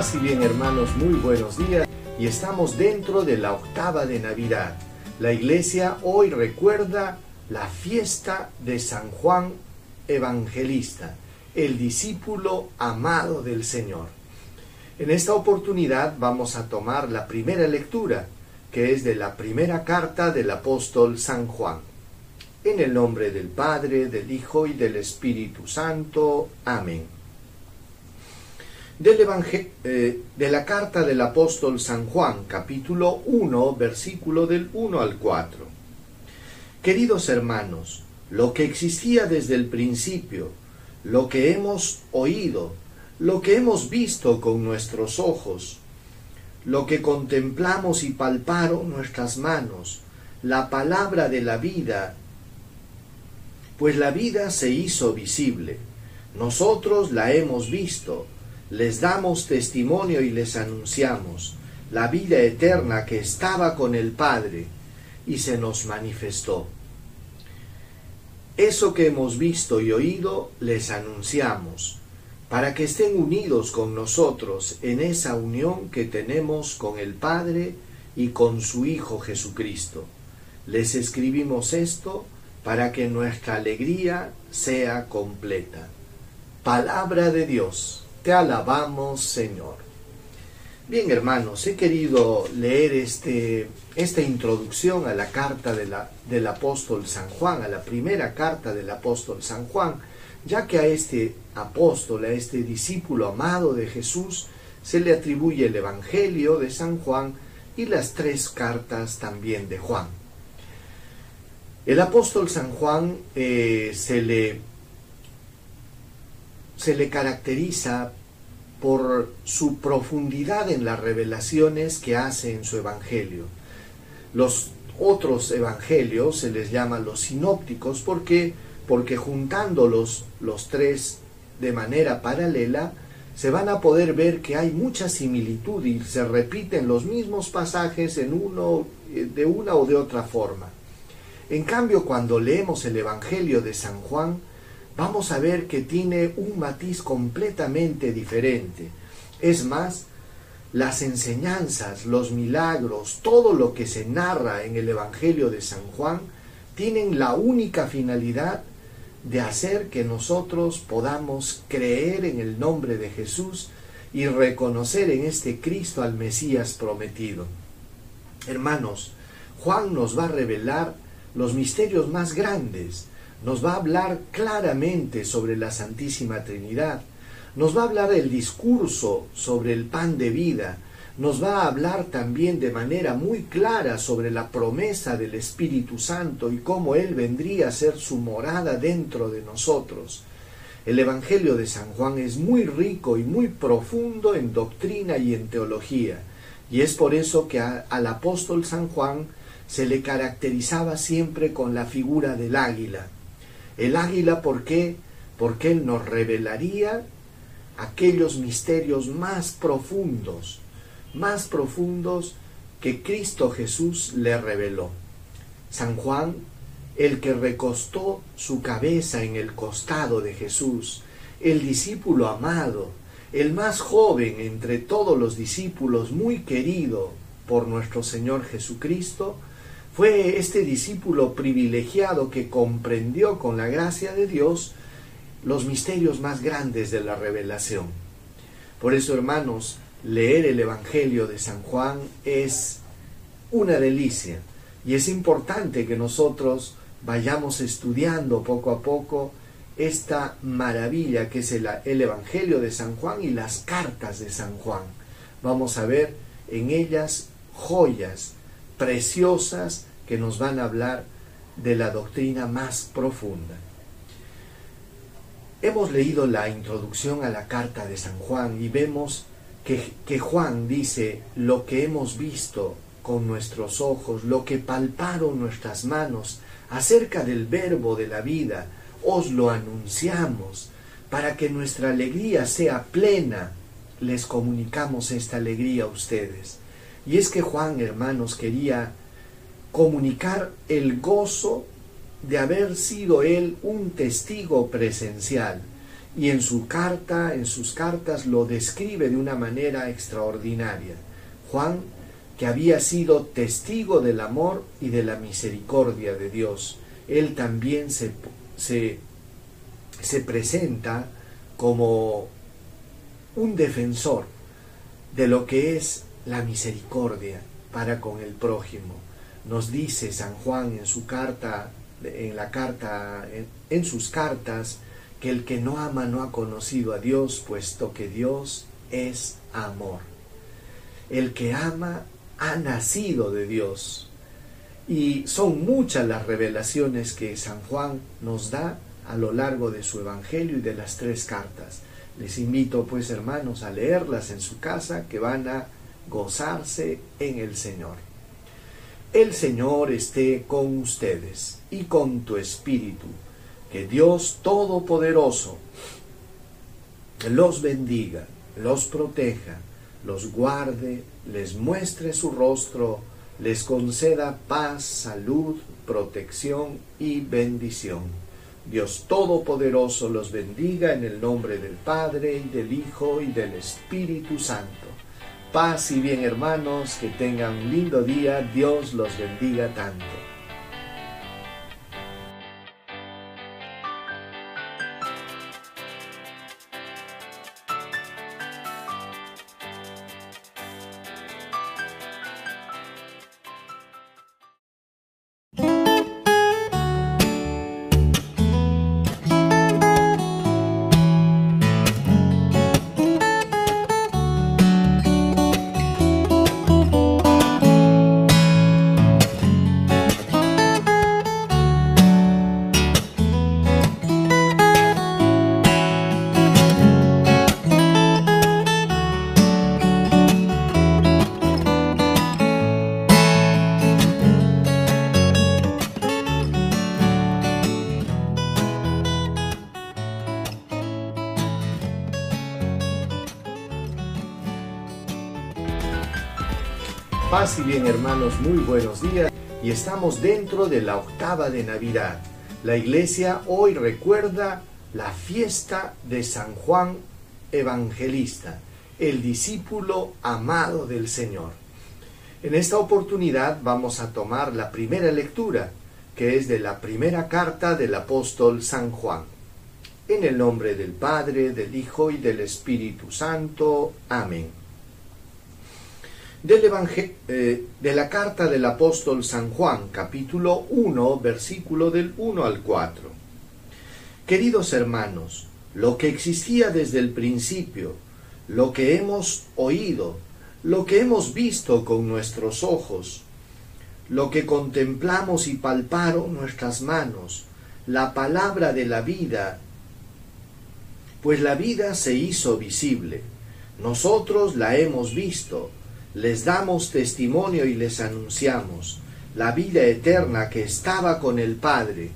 Y bien hermanos, muy buenos días y estamos dentro de la octava de Navidad. La iglesia hoy recuerda la fiesta de San Juan Evangelista, el discípulo amado del Señor. En esta oportunidad vamos a tomar la primera lectura, que es de la primera carta del apóstol San Juan. En el nombre del Padre, del Hijo y del Espíritu Santo. Amén eh, de la carta del apóstol San Juan, capítulo 1, versículo del 1 al 4. Queridos hermanos, lo que existía desde el principio, lo que hemos oído, lo que hemos visto con nuestros ojos, lo que contemplamos y palparon nuestras manos, la palabra de la vida, pues la vida se hizo visible. Nosotros la hemos visto les damos testimonio y les anunciamos la vida eterna que estaba con el Padre y se nos manifestó. Eso que hemos visto y oído les anunciamos, para que estén unidos con nosotros en esa unión que tenemos con el Padre y con su Hijo Jesucristo. Les escribimos esto para que nuestra alegría sea completa. Palabra de Dios. Te alabamos, Señor. Bien, hermanos, he querido leer este, esta introducción a la carta del apóstol San Juan, a la primera carta del apóstol San Juan, ya que a este apóstol, a este discípulo amado de Jesús, se le atribuye el Evangelio de San Juan y las tres cartas también de Juan. El apóstol San Juan eh, se le se le caracteriza por su profundidad en las revelaciones que hace en su evangelio. Los otros evangelios se les llama los sinópticos porque porque juntándolos los tres de manera paralela se van a poder ver que hay mucha similitud y se repiten los mismos pasajes en uno de una o de otra forma. En cambio, cuando leemos el evangelio de San Juan, vamos a ver que tiene un matiz completamente diferente. Es más, las enseñanzas, los milagros, todo lo que se narra en el Evangelio de San Juan, tienen la única finalidad de hacer que nosotros podamos creer en el nombre de Jesús y reconocer en este Cristo al Mesías prometido. Hermanos, Juan nos va a revelar los misterios más grandes, nos va a hablar claramente sobre la Santísima Trinidad, nos va a hablar el discurso sobre el pan de vida, nos va a hablar también de manera muy clara sobre la promesa del Espíritu Santo y cómo Él vendría a ser su morada dentro de nosotros. El Evangelio de San Juan es muy rico y muy profundo en doctrina y en teología, y es por eso que al apóstol San Juan se le caracterizaba siempre con la figura del águila, el águila, ¿por qué? Porque Él nos revelaría aquellos misterios más profundos, más profundos que Cristo Jesús le reveló. San Juan, el que recostó su cabeza en el costado de Jesús, el discípulo amado, el más joven entre todos los discípulos, muy querido por nuestro Señor Jesucristo, fue este discípulo privilegiado que comprendió con la gracia de Dios los misterios más grandes de la revelación. Por eso, hermanos, leer el Evangelio de San Juan es una delicia y es importante que nosotros vayamos estudiando poco a poco esta maravilla que es el, el, Evangelio de San Juan y las cartas de San Juan. Vamos a ver en ellas joyas preciosas que nos van a hablar de la doctrina más profunda. Hemos leído la introducción a la carta de San Juan y vemos que, que, Juan dice lo que hemos visto con nuestros ojos, lo que palparon nuestras manos acerca del verbo de la vida, os lo anunciamos para que nuestra alegría sea plena. Les comunicamos esta alegría a ustedes. Y es que Juan, hermanos, quería comunicar el gozo de haber sido él un testigo presencial y en su carta, en sus cartas lo describe de una manera extraordinaria. Juan, que había sido testigo del amor y de la misericordia de Dios, él también se, se, se presenta como un defensor de lo que es la misericordia para con el prójimo. Nos dice San Juan en su carta, en la carta, en, sus cartas, que el que no ama no ha conocido a Dios, puesto que Dios es amor. El que ama ha nacido de Dios. Y son muchas las revelaciones que San Juan nos da a lo largo de su Evangelio y de las tres cartas. Les invito pues hermanos a leerlas en su casa que van a gozarse en el Señor. El Señor esté con ustedes y con tu espíritu. Que Dios Todopoderoso los bendiga, los proteja, los guarde, les muestre su rostro, les conceda paz, salud, protección y bendición. Dios Todopoderoso los bendiga en el nombre del Padre y del Hijo y del Espíritu Santo. Paz y bien hermanos, que tengan un lindo día, Dios los bendiga tanto. Paz y bien hermanos, muy buenos días y estamos dentro de la octava de Navidad. La iglesia hoy recuerda la fiesta de San Juan Evangelista, el discípulo amado del Señor. En esta oportunidad vamos a tomar la primera lectura, que es de la primera carta del apóstol San Juan. En el nombre del Padre, del Hijo y del Espíritu Santo. Amén del eh, de la carta del apóstol San Juan, capítulo 1, versículo del 1 al 4. Queridos hermanos, lo que existía desde el principio, lo que hemos oído, lo que hemos visto con nuestros ojos, lo que contemplamos y palparon nuestras manos, la palabra de la vida, pues la vida se hizo visible. Nosotros la hemos visto les damos testimonio y les anunciamos la vida eterna que estaba con el Padre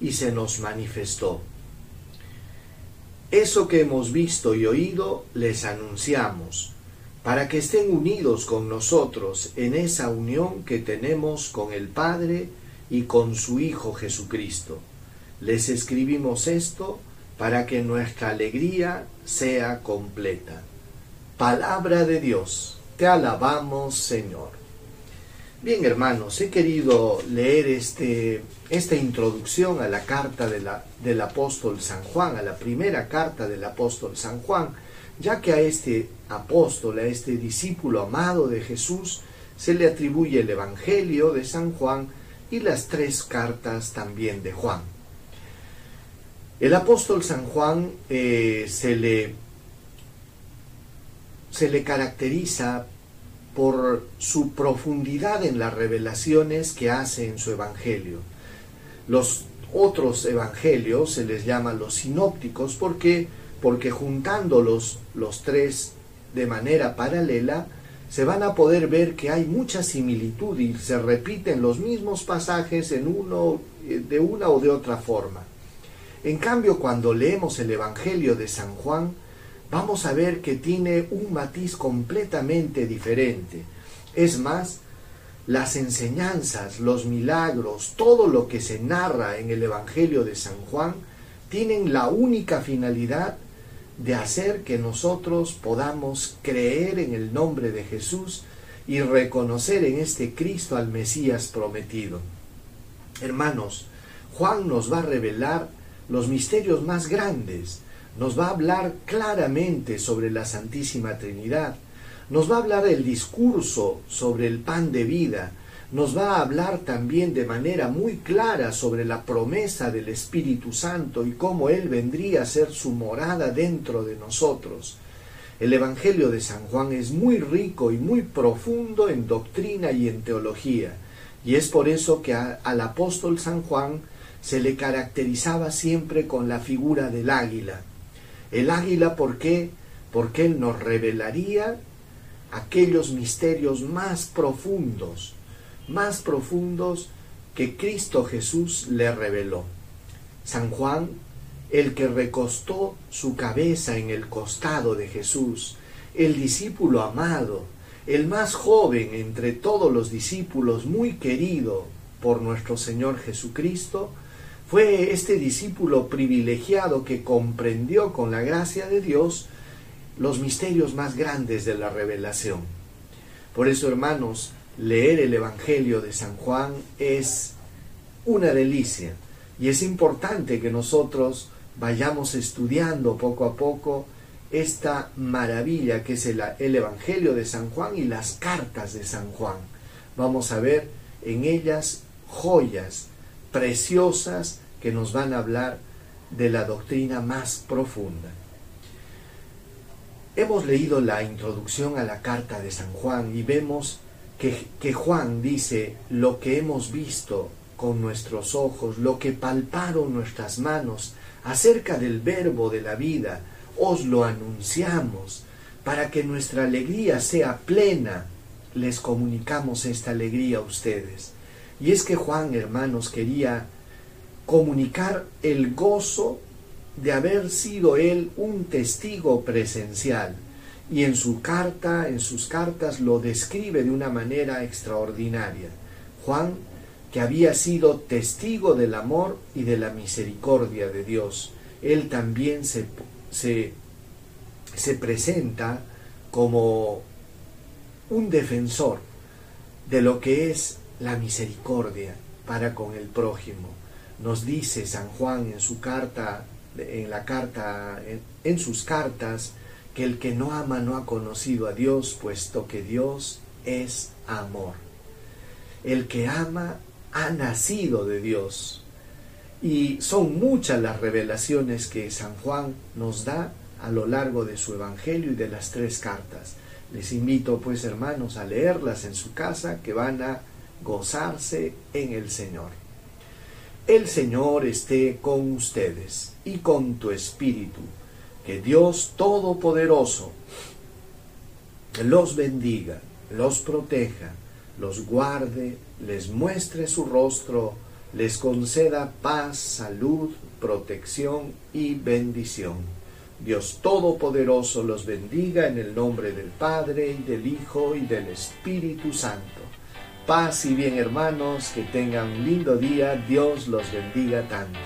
y se nos manifestó. Eso que hemos visto y oído les anunciamos, para que estén unidos con nosotros en esa unión que tenemos con el Padre y con su Hijo Jesucristo. Les escribimos esto para que nuestra alegría sea completa. Palabra de Dios. Te alabamos, Señor. Bien, hermanos, he querido leer este, esta introducción a la carta del apóstol San Juan, a la primera carta del apóstol San Juan, ya que a este apóstol, a este discípulo amado de Jesús, se le atribuye el Evangelio de San Juan y las tres cartas también de Juan. El apóstol San Juan eh, se le se le caracteriza por su profundidad en las revelaciones que hace en su evangelio. Los otros evangelios se les llama los sinópticos porque porque juntándolos los tres de manera paralela se van a poder ver que hay mucha similitud y se repiten los mismos pasajes en uno de una o de otra forma. En cambio, cuando leemos el evangelio de San Juan, vamos a ver que tiene un matiz completamente diferente. Es más, las enseñanzas, los milagros, todo lo que se narra en el Evangelio de San Juan, tienen la única finalidad de hacer que nosotros podamos creer en el nombre de Jesús y reconocer en este Cristo al Mesías prometido. Hermanos, Juan nos va a revelar los misterios más grandes, nos va a hablar claramente sobre la Santísima Trinidad, nos va a hablar el discurso sobre el pan de vida, nos va a hablar también de manera muy clara sobre la promesa del Espíritu Santo y cómo Él vendría a ser su morada dentro de nosotros. El Evangelio de San Juan es muy rico y muy profundo en doctrina y en teología, y es por eso que al apóstol San Juan se le caracterizaba siempre con la figura del águila. El águila, ¿por qué? Porque él nos revelaría aquellos misterios más profundos, más profundos que Cristo Jesús le reveló. San Juan, el que recostó su cabeza en el costado de Jesús, el discípulo amado, el más joven entre todos los discípulos, muy querido por nuestro Señor Jesucristo, fue este discípulo privilegiado que comprendió con la gracia de Dios los misterios más grandes de la revelación. Por eso, hermanos, leer el Evangelio de San Juan es una delicia y es importante que nosotros vayamos estudiando poco a poco esta maravilla que es el, Evangelio de San Juan y las cartas de San Juan. Vamos a ver en ellas joyas preciosas que nos van a hablar de la doctrina más profunda. Hemos leído la introducción a la carta de San Juan y vemos que, que, Juan dice lo que hemos visto con nuestros ojos, lo que palparon nuestras manos acerca del verbo de la vida, os lo anunciamos para que nuestra alegría sea plena. Les comunicamos esta alegría a ustedes. Y es que Juan, hermanos, quería comunicar el gozo de haber sido él un testigo presencial. Y en su carta, en sus cartas, lo describe de una manera extraordinaria. Juan, que había sido testigo del amor y de la misericordia de Dios, él también se, se, se presenta como un defensor de lo que es la misericordia para con el prójimo. Nos dice San Juan en su carta, en la carta, en, sus cartas, que el que no ama no ha conocido a Dios, puesto que Dios es amor. El que ama ha nacido de Dios. Y son muchas las revelaciones que San Juan nos da a lo largo de su Evangelio y de las tres cartas. Les invito pues hermanos a leerlas en su casa que van a gozarse en el Señor. El Señor esté con ustedes y con tu espíritu. Que Dios Todopoderoso los bendiga, los proteja, los guarde, les muestre su rostro, les conceda paz, salud, protección y bendición. Dios Todopoderoso los bendiga en el nombre del Padre y del Hijo y del Espíritu Santo. Paz y bien hermanos, que tengan un lindo día, Dios los bendiga tanto.